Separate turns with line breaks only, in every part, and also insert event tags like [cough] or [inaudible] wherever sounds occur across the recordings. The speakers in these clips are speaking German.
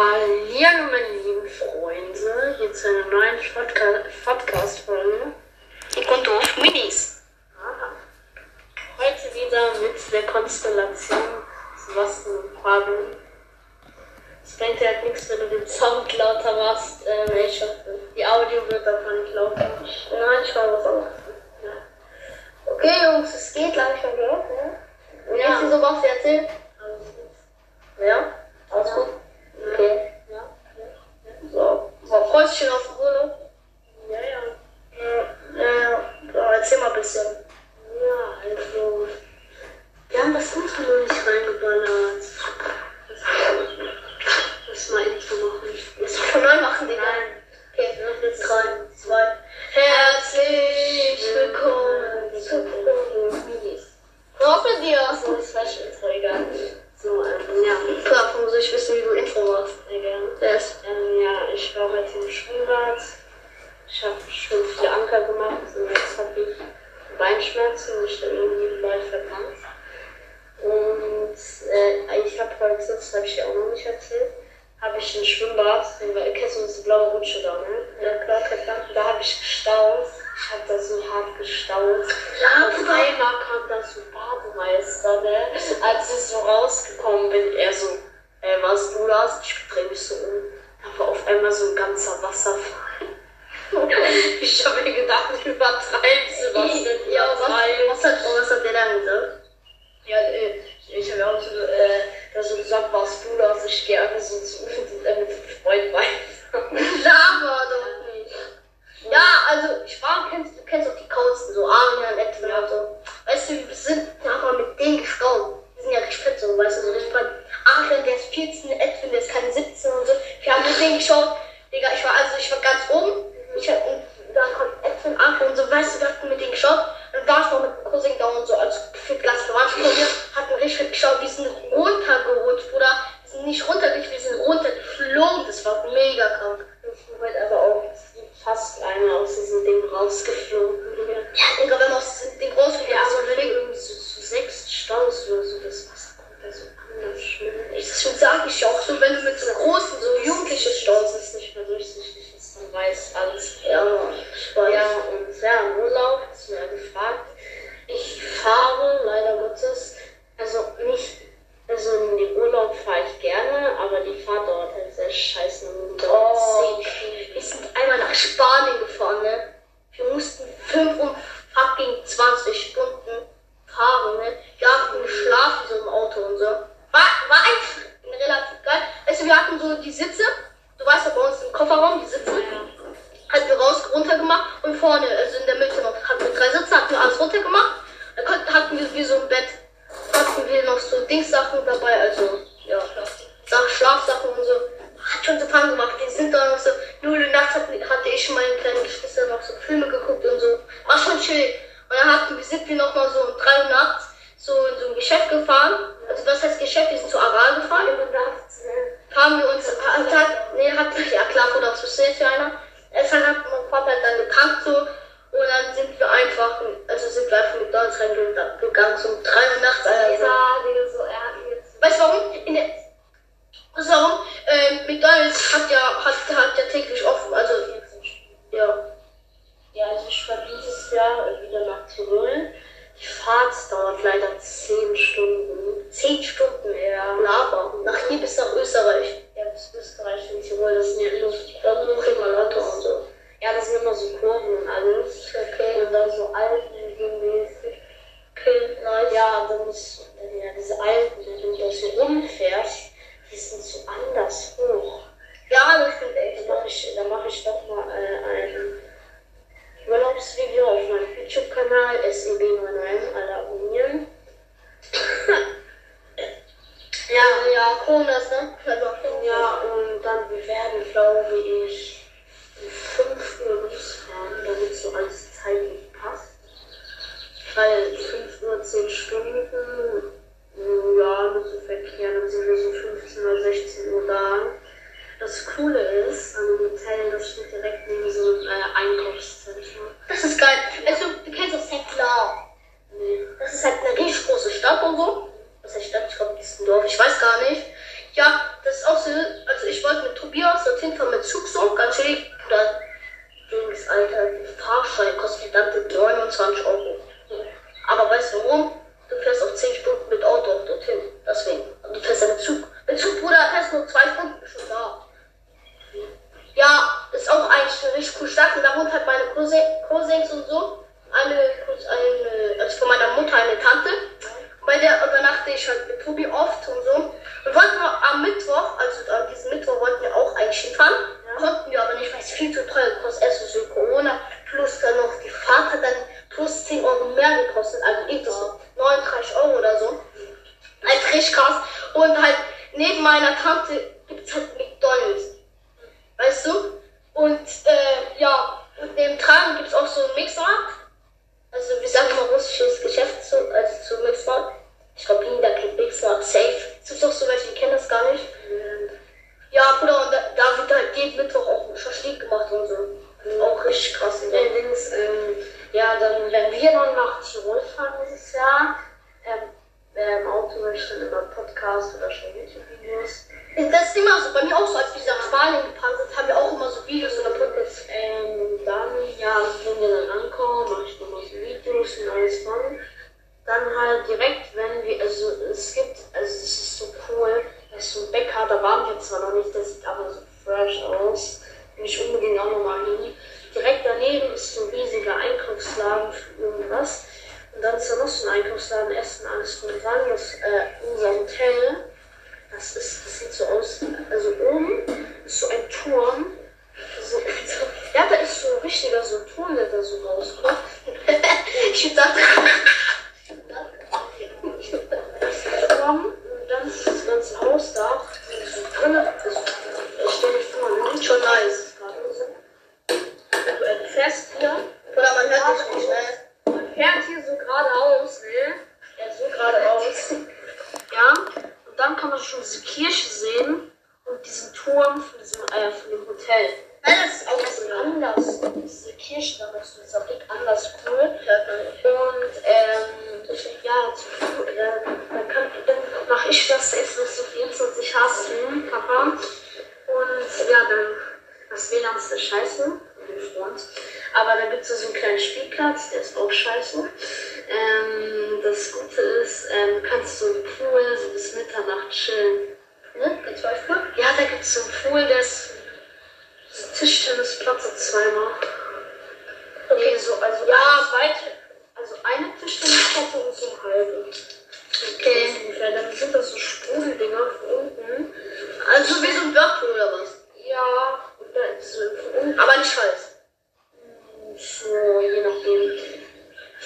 Hallo meine lieben Freunde, hier zu einer neuen Podca- Podcast-Folge.
Und doof Minis.
Heute wieder mit der Konstellation Sebastian und. Es bringt ja halt nichts, wenn du den Sound lauter machst. Ähm, ich hoffe, die Audio wird davon nicht lauter.
Nein, ich war was anderes.
Ja.
Okay, Jungs, es geht langsam, gell? Ja. Und
Ja.
jetzt, du erzählen?
Alles gut.
Ja? Alles gut? Okay.
Ja.
So. so freust du dich auf Urlaub?
Ja, ja.
Ja. Ja, erzähl mal ein bisschen.
Ja, also. Wir haben das Intro noch nicht reingeballert. Ich dreh mich so um. Da war auf einmal so ein ganzer Wasserfall. [laughs] Ich habe mir gedacht, ich übertreibst du was denn?
Ja, was, was, hat, was hat der dann gesagt?
Ja, äh, ich habe auch so, äh, da so gesagt, warst du das? Ich gehe einfach so zu mit, äh, mit dem Freund weiter. [laughs]
Laber doch nicht. Ja, also ich war, kennst, du kennst auch die Kauzten, so Arian, Edwin und so. Weißt du, wir sind mal mit denen gestaut. Sind ja richtig fett, so, weißt du, so richtig fett. Arian, der ist 14, Edwin, der ist keine 17 und so. Wir haben mit denen geschaut. Digga, ich war, also ich war ganz oben. Ich hab, und dann kommt Edwin, Arian und so, weißt du, wir hatten mit denen geschaut. Dann war ich noch mit Cousin da und so, also gefühlt ganz verwandt von mir, hatten richtig fett geschaut. Wir sind runtergerutscht, Bruder. Wir sind nicht runtergerutscht, wir sind runtergeflogen. Das war mega krank.
Ich heute aber auch fast einer aus diesem Ding rausgeflogen.
Ja, Digga, wenn man aus
Ja, aber wenn du irgendwie so zu sechs staust oder so, das Wasser kommt da so anders schlimm.
Ich, das sage ich auch so, wenn du mit so großen, so Jugendlichen
Stolz
wir raus, runter gemacht und vorne, also in der Mitte noch, hatten wir drei Sitze, hatten wir alles runter gemacht. Dann konnten, hatten wir wie so ein Bett, hatten wir noch so Dingssachen dabei, also, ja, Sach Schlafsachen und so. Hat schon so Fun gemacht. Wir sind da noch so, 0 Uhr nachts hatte, ich und meine kleinen Geschwister noch so Filme geguckt und so. War schon chill. Und dann hatten wir, sind wir noch mal so um 3 Uhr nachts so in so ein Geschäft gefahren. Also was heißt Geschäft? Wir sind zu Aral gefahren. Haben wir uns am Tag, nee, hat, ja klar, oder ist für einer? Es hat mein Vater dann getankt so. Und dann sind wir einfach, also sind wir einfach mit McDonalds reingegangen, so um 3 Uhr nachts. Also,
Digga, so, jetzt.
Weißt du warum? In der, weißt du warum? Ähm, McDonalds hat ja, hat, hat ja täglich offen, also, ja.
Ja, also ich fahre dieses Jahr wieder nach Tirol. Die Fahrt dauert leider 10 Stunden. 10 Stunden, ja.
Laber. Nach hier bis nach Österreich.
Ja, bis Österreich und Tirol, das sind ja nur,
Da kriegt man Auto und so.
ja, das sind immer so Kurven und alles.
Okay.
Und dann so Alpen-mäßig.
Okay, nice.
Ja, dann muss, ja, diese Alpen, wenn du da so rumfährst, die sind so anders hoch.
Ja, das stimmt echt.
Da mache ich, da mach ich doch mal äh, ein Urlaubsvideo auf meinem YouTube-Kanal SEB99, alle abonnieren.
Ja, ja, Kronas, ne?
Ja, und dann wir werden, glaube ich, um 5 Uhr losfahren, damit so alles zeitlich passt. Weil 5 Uhr 10 Stunden, ja, nur so Verkehr, dann sind wir so 15 oder 16 Uhr da. Das Coole ist, an dem Hotel, das steht direkt neben so einem äh, Einkaufszentrum.
Das ist geil. Also, du kennst doch Settler.
Nee.
Das ist halt eine riesig große Stadt und so. Was heißt Stadt? Ich glaube, das ist ein Dorf. Ich weiß gar nicht. Ja, das ist auch so. Also ich wollte mit Tobias dorthin fahren mit Zug so, ganz schön. Oder Dings, Alter, die Fahrschein kostet verdammte 29 Euro. Aber weißt du warum? Du fährst auf 10 Stunden mit Auto auch dorthin. Deswegen. Und du fährst ja mit Zug. Mit Zug, Bruder, fährst nur 2 Stunden schon da. Ja, ist auch eigentlich eine richtig coole Stadt. Und da wohnt halt meine Cousin, Cousins und so. Eine, eine, das
ganze Ne?
Ganz Beispiel.
Ja, da gibt es so einen Pool, so Tischtennisplatz so zweimal. Nee, so, also
Ja,
weit, also eine Tischtennisplatte und so eine halbe.
Okay.
Ungefähr. Dann sind das so Sprudeldinger von unten.
Also wie so ein Whirlpool oder was?
Ja, und so von unten.
Aber nicht heiß.
So, je nachdem.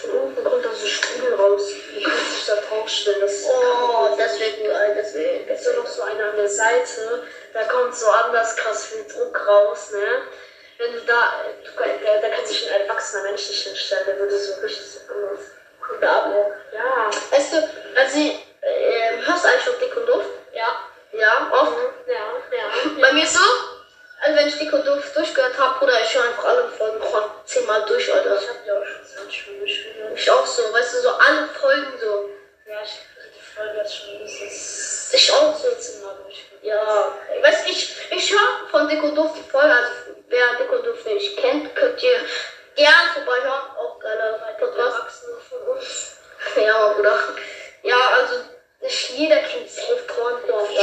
Von unten kommt da so Sprudel raus. Du kannst dich da draufstellen. Das
Oh, das wird geil, das wird.
gibt so noch so eine an der Seite, da kommt so anders krass viel Druck raus, ne? Wenn du da, du, da, da kann sich ein erwachsener Mensch nicht hinstellen, der würde so richtig anders.
Coole Abo.
Ja.
Weißt du, also, ähm, hörst du eigentlich noch dick und doof?
Ja.
Ja, oft.
Ja, ja.
Bei mir ist so, also wenn ich dick und doof durchgehört habe, Bruder, ich höre einfach alle Folgen noch zehnmal durch, Alter.
Ich hab ja auch schon 20 Stunden durchgehört.
Ich auch so, weißt du, so alle Folgen so.
Ja, ich die Folge jetzt schon mindestens
Ich auch so.
14 Mal durchgehört.
Ja, weißt du, ich, ich höre von Dick und Doof die Folge, also wer Dick und Doof nicht kennt, könnt ihr gern vorbeihören. Auch geiler Podcast.
Von uns. [laughs]
Ja, Bruder. Ja, also nicht jeder kennt Safe Corndorf, ne?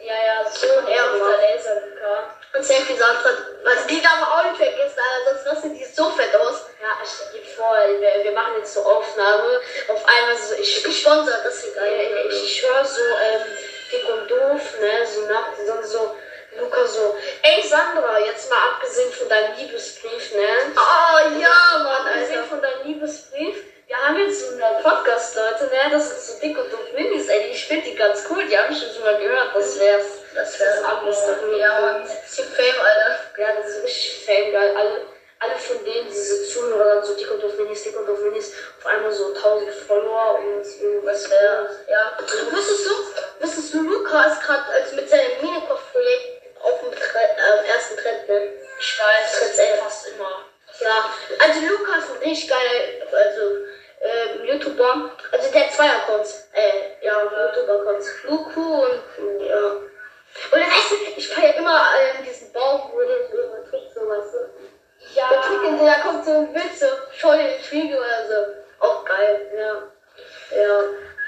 Ja, ja, so
Und
ein
er
Ehre
war-
der Laserluca.
Und Safe gesagt hat, also die darf man auch nicht vergessen, Alter, sonst sieht die so fett aus.
Ja, ich dir vor, wir, wir machen jetzt so Aufnahme. Auf einmal so, ich, ich,
Gesponsert, das ist geil.
ich, ich, ich höre so ähm, dick und doof, ne, so nach, dann so, Luca so, ey Sandra, jetzt mal abgesehen von deinem Liebesbrief, ne?
Oh, ja, Mann,
Abgesehen
Alter.
von deinem Liebesbrief, wir haben jetzt so eine Podcast-Leute, ne, das sind so dick und doof Minis, ey, ich finde die ganz cool, die haben schon mal gehört, das wär's.
Das wäre
alles dafür.
Ja, Mann. Bisschen Fame, Alter.
Ja, das ist richtig fame, geil. Alle, alle von denen, diese Zuhörer, so dick und doof Minis, dick und doof Minis, auf einmal so 1000 Follower und was
wäre, ja. Also wüsstest du, wüsstest du, Lukas gerade als mit seinem Minecraft-Projekt auf dem Tre äh, ersten Trend, ne?
Ich weiß,
Trend ey.
fast immer.
Ja, also Lukas ist ein richtig geiler, also, äh, YouTuber, also der hat zwei Accounts, äh, ja, YouTuber-Accounts, Luku und, ja.
Und dann
weißt du, ich feiere immer äh, diesen Baum, wo du sowas, ne? so Witze, voll den Spiegel oder so. Auch geil,
ja. Ja.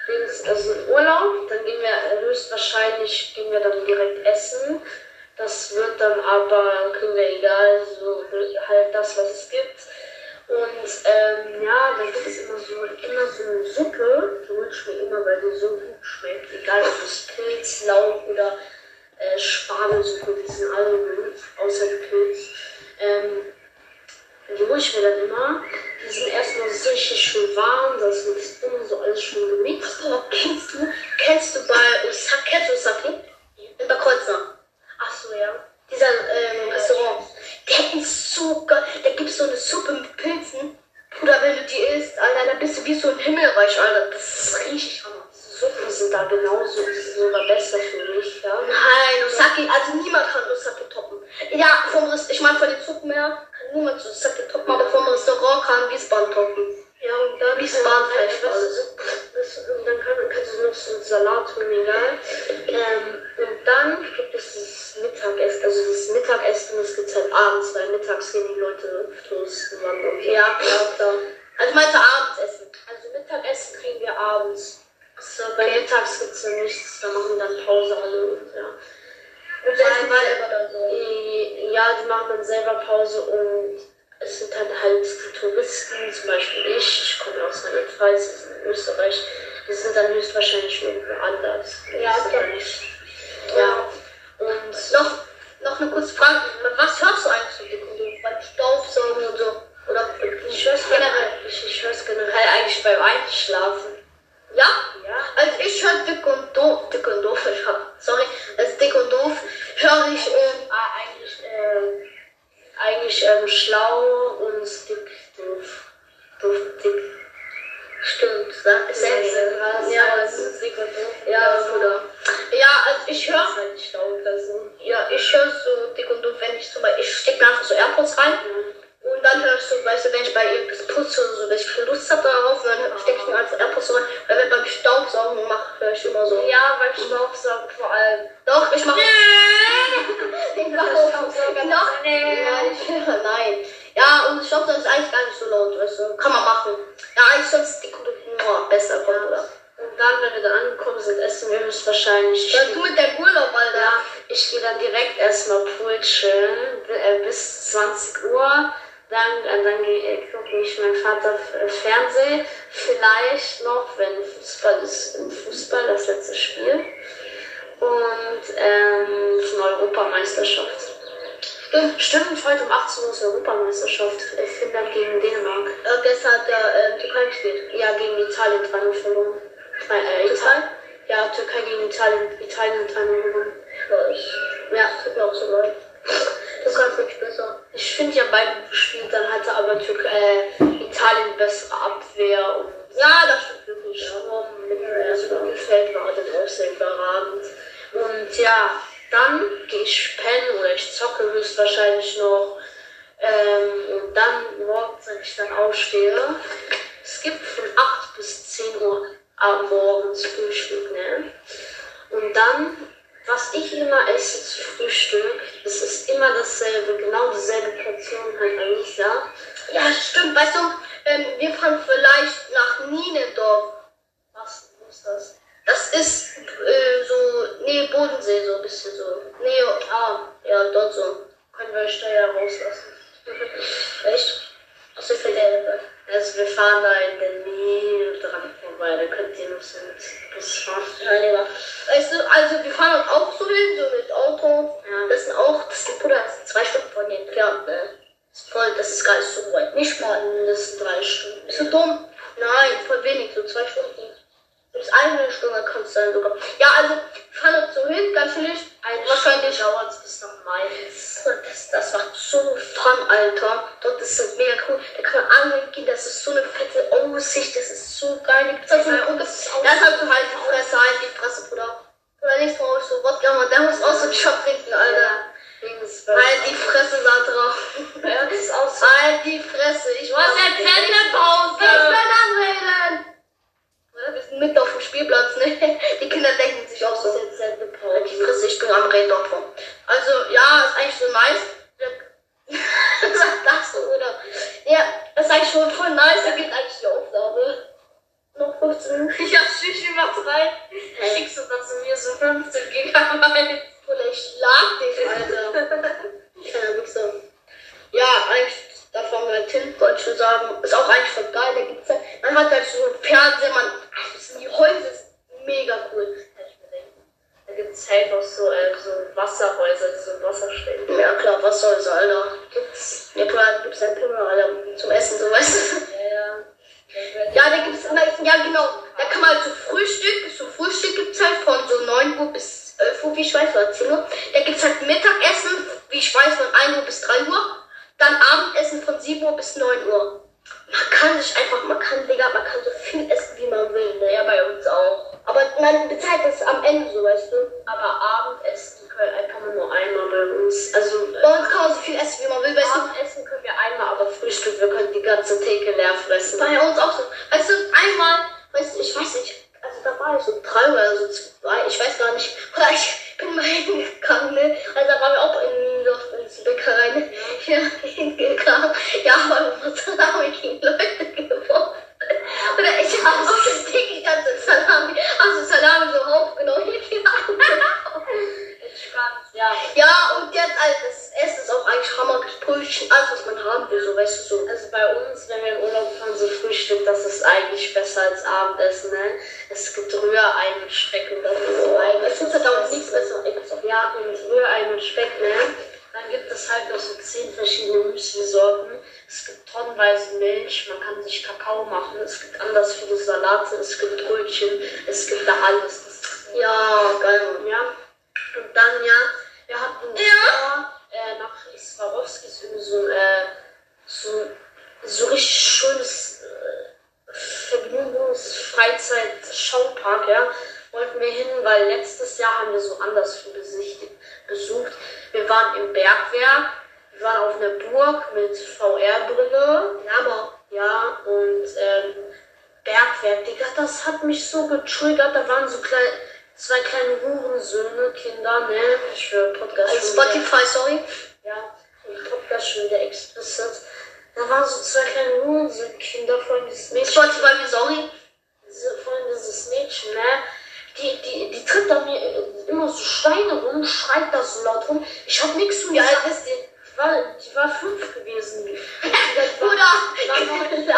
Dings, also Urlaub, dann gehen wir äh, höchstwahrscheinlich gehen wir dann direkt essen. Das wird dann aber, kriegen wir egal, so halt das, was es gibt. Und ähm, ja, dann gibt es immer so, immer so eine Suppe, die wünsche ich mir immer, weil die so gut schmeckt. Egal ob es Pilz, Lauch oder äh, Spargelsuppe, die sind alle gut, außer Pilz. Ähm, die hole ich mir dann immer. Die sind erstmal so richtig schön warm, das ist immer so alles schön gemixt.
Oh, kennst du, kennst du bei Usaki, kennst du? In Bad Kreuznach.
Ach so, ja.
Dieser ähm, Restaurant. Der ist so geil. Da gibt es so eine Suppe mit Pilzen. Bruder, wenn du die isst, Alter, dann bist du wie so ein Himmelreich, Alter. Das ist richtig hammer.
Suppen sind da genauso, die sind sogar besser für mich, ja.
Nein, Usaki, also niemand kann Usaki toppen. Ja, vom Rest, ich meine von den Suppen her, kann niemand Usaki toppen, aber vom Restaurant kann Wiesbaden toppen.
Ja, und dann,
Wiesbaden
was-
alles.
und dann kann, kannst du noch so einen Salat tun, egal. Ähm, und dann gibt es das Mittagessen, also das Mittagessen, das gibt es halt abends, weil mittags gehen die Leute so.
Ja, klar, klar. Also meinst du Abendessen?
Also Mittagessen kriegen wir abends. So, bei mittags gibt es ja nichts, da machen dann Pause alle und ja.
Selber dann so.
Ja, die machen dann selber Pause und es sind dann halt die Touristen, zum Beispiel ich, ich komme aus Rheinland-Pfalz, das ist in Österreich, die sind dann höchstwahrscheinlich irgendwo anders.
Ja,
dann nicht. Ja, und
Noch, noch eine kurze Frage. Was hörst du eigentlich so dick? Beim Staubsaugen und so? Oder
ich höre es generell, ich, ich generell eigentlich beim Einschlafen.
Ja?
Ja.
Also ich höre dick und doof. Dick und doof, ich hab, sorry. Also dick und doof höre ich, ähm,
Ah, eigentlich, äh, eigentlich ähm, schlau und dick, doof. Doof, dick.
stimmt, sag- Sätze.
Ja,
Ja,
das ist dick und doof.
ja, Bruder. Ja, also ich höre,
halt die schlaue Person.
ja, ich höre so dick und doof, wenn ich zum Beispiel, ich stecke mir einfach so AirPods rein. Und dann höre ich so, weißt du, wenn ich bei irgendwas putze oder so, wenn ich keine Lust habe darauf, dann stecke ich mache, ich immer so.
Ja, beim Staubsaugen vor allem.
Doch, ich mache.
Nein! [laughs]
Doch, noch. Nein, ich- [laughs] nein. Ja, und Staubsaugen ist eigentlich gar nicht so laut, weißt du. Kann man machen. Ja, eigentlich sonst die Kunde besser kommt, oder?
Und dann, wenn wir da angekommen sind, essen wir höchstwahrscheinlich.
Ja, du mit deinem Urlaub, Alter.
Ja, ich gehe dann direkt erstmal Pool chillen äh, bis 20 Uhr. Dann, äh, dann äh, gucke ich meinen Vater äh, Fernsehen. Vielleicht noch, wenn Fußball ist, im Fußball das letzte Spiel. Und ähm, von Europameisterschaft.
Stimmt.
Stimmt, heute um 18 Uhr ist Europameisterschaft. Äh, Finnland gegen Dänemark.
Äh, gestern hat der äh, Türkei gespielt.
Ja, gegen Italien 3-0 verloren. Drei- Äh,
Türkei?
Italien? Ja, Türkei gegen Italien. Italien 3-0 gewonnen.
Ja, ich, ja, tut mir auch so leid. Kannst wirklich besser.
Ich finde ja beide gespielt, dann hatte aber Türk äh, Italien bessere Abwehr und
Ja, das stimmt wirklich.
Sturm mit also Mittelfeld war auch sehr überragend. Und ja, dann gehe ich pennen oder ich zocke höchstwahrscheinlich noch. Ähm, und dann morgens, wenn ich dann aufstehe, es gibt von 8 bis 10 Uhr morgens Frühstück, ne? Und dann, was ich immer esse zu Frühstück, das ist immer dasselbe, genau dieselbe Portion halt eigentlich, ja.
Ja, stimmt. Weißt du, ähm, wir fahren vielleicht nach Nienendorf.
Was ist das?
Das ist äh, so Nähe Bodensee, so ein bisschen so. Nähe, ah, ja, dort so.
Können wir Steuer rauslassen? [laughs]
Echt? Finde der
Also wir fahren da in der Nähe dran vorbei, da könnt ihr noch so mit Bus fahren.
Ja. Weißt du, also wir fahren auch so hin, so mit Auto.
Ja.
Das sind auch, das sind, Bruder, das sind zwei Stunden von hier entfernt, ne? Das ist voll, das ist gar nicht so weit. Nicht mal.
Mindestens drei Stunden.
Bist du dumm? Nein, voll wenig, so zwei Stunden. Bis eine Stunde kann es sein sogar. Ja, also, so hin, ganz chillig.
Eine
Wahrscheinlich
dauert es bis nach Mainz.
Das, das macht so Fun, Alter. Dort ist es mega cool. Da kann man angeln gehen. Das ist so eine fette Aussicht. Das ist so geil. Da gibt's halt
Ja, und
das
das
ist
auch
halt die Fresse, halt die Fresse, Bruder. Oder nicht traurig, so Wodka, man. Der muss auch so einen Shot trinken, Alter.
Links,
Halt die Fresse, Sandra.
Ja, das ist auch so.
Halt die Fresse. Ich
Was erzählt
in der Pause? Ich will anreden. Oder, mitten auf dem Spielplatz, ne? [laughs] Die Kinder denken sich auch
Das
so. die. Fresse, ich bin am davon. Also, ja, ist eigentlich so nice. [laughs] Was sagst du, oder? Ja, das ist eigentlich schon voll nice. Da gibt eigentlich die Aufgabe. Noch 15 Minuten.
Ja, Shishi macht rein.
Hey.
so 15 Gigabyte.
Vielleicht lag dich, Alter. [laughs] Keine Wichser. Ja, eigentlich, davon wollte ich schon sagen, ist auch eigentlich voll geil. Da gibt's halt, man hat halt so Fernseher, man, ach, das sind die Häuser, ist mega cool.
Da gibt es halt noch so, äh, so Wasserhäuser, so im Wasser stehen.
Ja, klar, was soll's, Alter. Gibt's, ja klar, gibt's ein Pimmel, Alter, zum Essen, so weißt du.
Ja, ja.
Ja, da gibt's, ja genau, da kann man halt so Frühstück, so Frühstück gibt's halt von so 9 Uhr bis 11 Uhr, wie ich weiß, oder 10 Uhr. Da gibt's halt Mittagessen, wie ich weiß, von 1 Uhr bis 3 Uhr. Dann Abendessen von 7 Uhr bis 9 Uhr. Man kann sich einfach, man kann, Digga, man kann so viel essen, wie man will, ne?
Ja, bei uns auch.
Aber man bezahlt das am Ende so, weißt du.
Aber Abendessen können, kann man nur einmal bei uns. Also, äh,
Bei uns kann man so viel essen, wie man will, weißt du.
Abendessen können wir einmal, aber Frühstück, wir können die ganze Theke leer fressen.
Bei uns auch so. Weißt du, einmal, weißt du, ich weiß nicht, also da war ich so drei oder so zwei, ich weiß gar nicht. [laughs] Oder ich bin mal hingegangen, ne? Also da waren wir auch in in der Bäckerei, ne? Ja, hingegangen. Ja, aber unsere Salami gegen Leute
machen, es gibt anders viele Salate, es gibt Brötchen, es gibt da alles.
Ja, geil, Mann.
ja. Und dann, ja, wir hatten
Ja.
äh, nach Swarovskis irgendwie so, ein, äh, so, so richtig schönes äh, Vergnügungs-Freizeit-Schaupark, ja. Wollten wir hin, weil letztes Jahr haben wir so anderswo besichtigt, besucht. Wir waren im Bergwerk, wir waren auf einer Burg mit VR-Brille.
Ja, aber
Ja, und ähm, Bergwerk, Digga, das hat mich so getriggert. Da waren so klein, zwei kleine Hurensöhne, Kinder, ne? Ich höre Podcast
also
schon wieder-
Spotify, sorry.
Ja, im Podcast schon wieder explicit. Da waren so zwei kleine Hurensöhne-Kinder, vor allem dieses Mädchen.
Spotify, mir sorry.
Diese, vor allem dieses Mädchen, ne? Die, die, die tritt an mir äh, immer so Steine rum, schreit da so laut rum. Ich hab nichts zu
Wie alt ist die?
War, die war fünf gewesen. [laughs] Die, die, die,
Bruder,
Oh my god.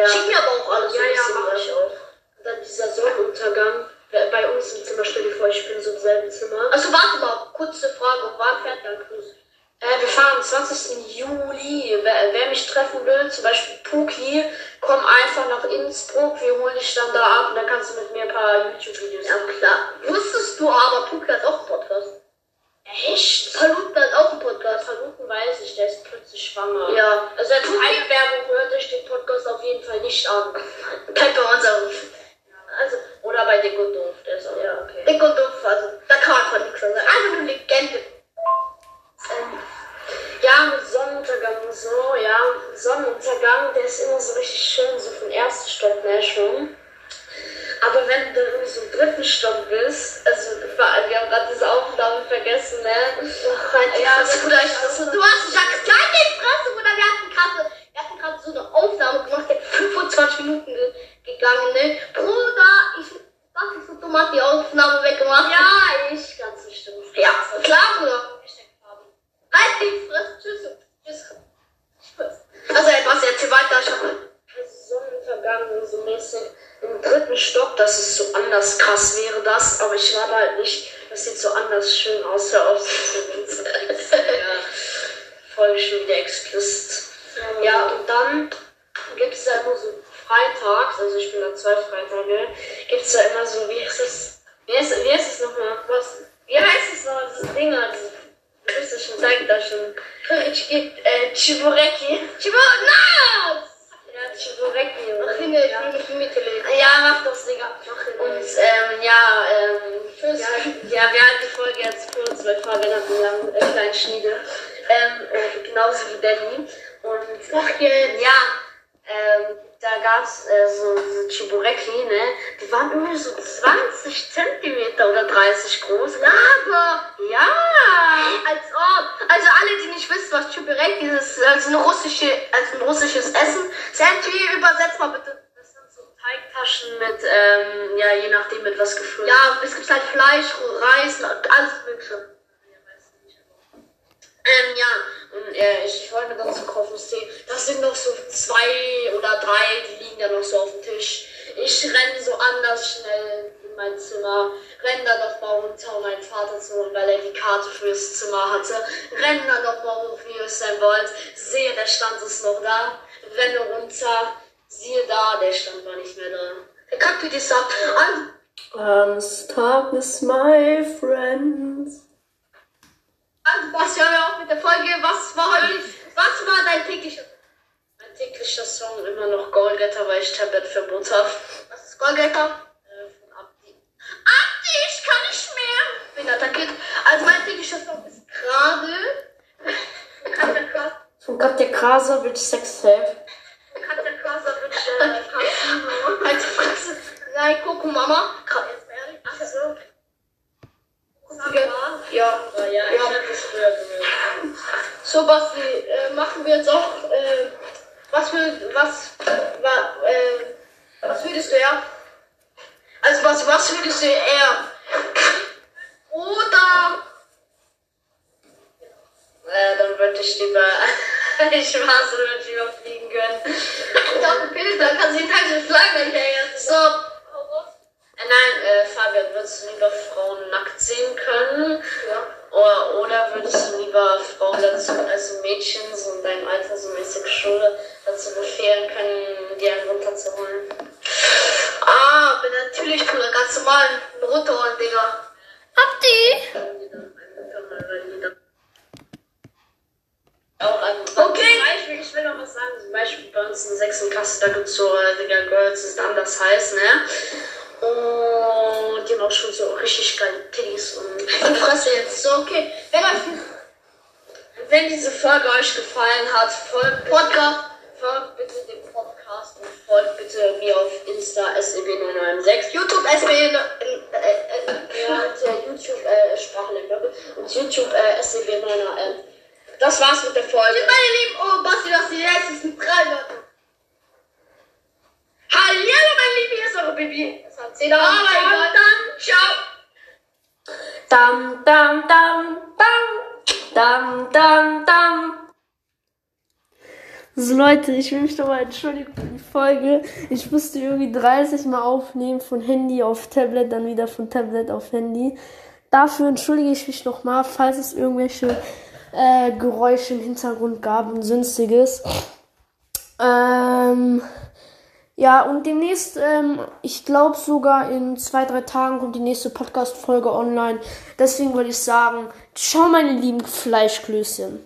Ja.
Schick mir aber auch alles
Ja, ja, mach
ne?
ich auch. Und dann dieser Sonnenuntergang. Bei uns im Zimmer, stell dir vor, ich bin so im selben Zimmer.
Also warte mal, kurze Frage, wann fährt der Cruise?
Äh, wir fahren am 20. Juli. Wer, wer mich treffen will, zum Beispiel Puki, komm einfach nach Innsbruck. Wir holen dich dann da ab und dann kannst du mit mir ein paar YouTube-Videos ersten Stock, ne, schon. Aber wenn du irgendwie so im dritten Stock bist, also wir haben gerade diese Aufnahme vergessen, ne?
Ach, ja, das Bruder, ich, das, du hast klein in die Fresse, Bruder, wir hatten gerade, wir hatten gerade so eine Aufnahme gemacht, die hat 25 Minuten ge gegangen, ne? Bruder, ich dachte, so dumm hat die Aufnahme weggemacht.
Ja, ich ganz bestimmt.
Ja, klar, Bruder. Halt die Fresse, tschüss. Tschüss. Also, ey, was, erzähl weiter, ich hab...
Also Sonnenuntergang so mäßig im dritten Stock, das ist so anders krass wäre das, aber ich war da halt nicht, das sieht so anders schön aus, hör auf, [laughs] ja, voll schon wieder explicit. Ja, und dann gibt es da immer so freitags, also ich bin da zwei Freitage, gibt es da immer so, wie heißt es, wie heißt, wie heißt es nochmal, was, wie heißt es noch, diese Dinger, diese, du bist ja schon, zeig da schon,
Ich
äh, Chiboreki.
Chibo, na!
Chiboreki.
Ach, Himmel, ich will mit dem Mittel.
Ja, mach das, Digga. Und ähm, ja, ähm,
Tschüss.
ja, ja, wir halten die Folge jetzt kurz, weil Fabian hat einen langen, äh, kleinen Schniede. Ähm, genauso wie Danny. Und
Ach, jetzt.
ja, ähm, da gab's äh, so, so Chibureki, ne? Die waren irgendwie so 20 Zentimeter oder 30 groß.
Aber,
Ja!
als ob. Also alle, die nicht wissen, was Chupereki ist, also, eine russische, also ein russisches Essen. Santi, übersetz mal bitte.
Das sind so Teigtaschen mit, ähm, ja, je nachdem mit was gefüllt.
Ja, es gibt halt Fleisch, Reis, alles mögliche.
Ähm, ja, und äh, ich wollte mir dazu kaufen Tee. Das sind noch so zwei oder drei, die liegen da noch so auf dem Tisch. Ich renne so anders schnell in mein Zimmer, renne dann noch mal runter, um meinen Vater zu holen, weil er die Karte fürs Zimmer hatte. Renne dann noch mal hoch, wie ihr es sein wollt. Sehe, der Stand ist noch da. Renne runter, siehe da, der Stand war nicht mehr da.
Der kackt wie die Sau. Also,
I'm stuck with my friends.
Also, was hören wir auf mit der Folge? Was war heute, was war dein täglicher,
Mein täglicher Song immer noch Goalgetter, weil ich Tablet-Verbot habe.
was ist Goldgetter?
Äh, von Abdi.
Andi, ich kann nicht mehr. Bin attackiert. Also mein täglicher Song ist gerade. Katja.
Von Katja Krasowitsch Sextape.
Katja Krasowitsch, äh, Casino. Halt die Fresse. Nein, guck, Mama. Gerade jetzt mal ehrlich. Ach so. Ja.
Aber ja, ich
Ja.
hab das früher gehört.
So, Basti, äh, machen wir jetzt auch, äh, was für, was, wa, äh, was würdest du eher? Also, Basti, was würdest du eher? Oder,
Äh, dann würde ich lieber. [laughs] ich weiß, dann würde ich lieber fliegen können.
dann bitte, dann kannst du den Tag so Flagge hinterher. So,
Äh, nein, äh, Fabian, würdest du lieber Frauen nackt sehen können? Lieber Frauen dazu, also Mädchen, so in deinem Alter, so mäßig Schule, dazu befehlen können, die einen runterzuholen?
Ah, bin natürlich Bruder, ganz normal, runterholen, Digga. Habt ihr?
Auch an.
Okay.
Beispiel, ich will noch was sagen. Zum Beispiel bei uns in der 6. Klasse, da gibt es so, äh, Digga, Girls ist anders heiß, ne? Und die haben auch schon so richtig geile Titties und.
Die Fresse jetzt. So, okay. Wenn euch
Wenn diese Folge euch gefallen hat, folgt
Podcast,
folgt bitte dem Podcast und folgt bitte mir auf Insta E SEB996.
YouTube, SB, äh, äh, äh,
äh, YouTube äh, Sprachenlernblog und YouTube äh, SEB996. Das war's mit der Folge.
meine Lieben, oh, Basti, das die letzten drei Wörter. Hallo, mein Lieben, hier ist eure Baby. Das hat Zehner.
Aber egal.
dann, ciao.
Dam, dam, dam, dam. Dam, dam, dam. So Leute, ich will mich nochmal entschuldigen für die Folge. Ich musste irgendwie 30 Mal aufnehmen, von Handy auf Tablet, dann wieder von Tablet auf Handy. Dafür entschuldige ich mich nochmal, falls es irgendwelche äh, Geräusche im Hintergrund gab und sonstiges. Ähm, ja, und demnächst, ähm, ich glaube sogar in zwei, drei Tagen kommt die nächste Podcast-Folge online. Deswegen würde ich sagen, ciao meine lieben Fleischklößchen.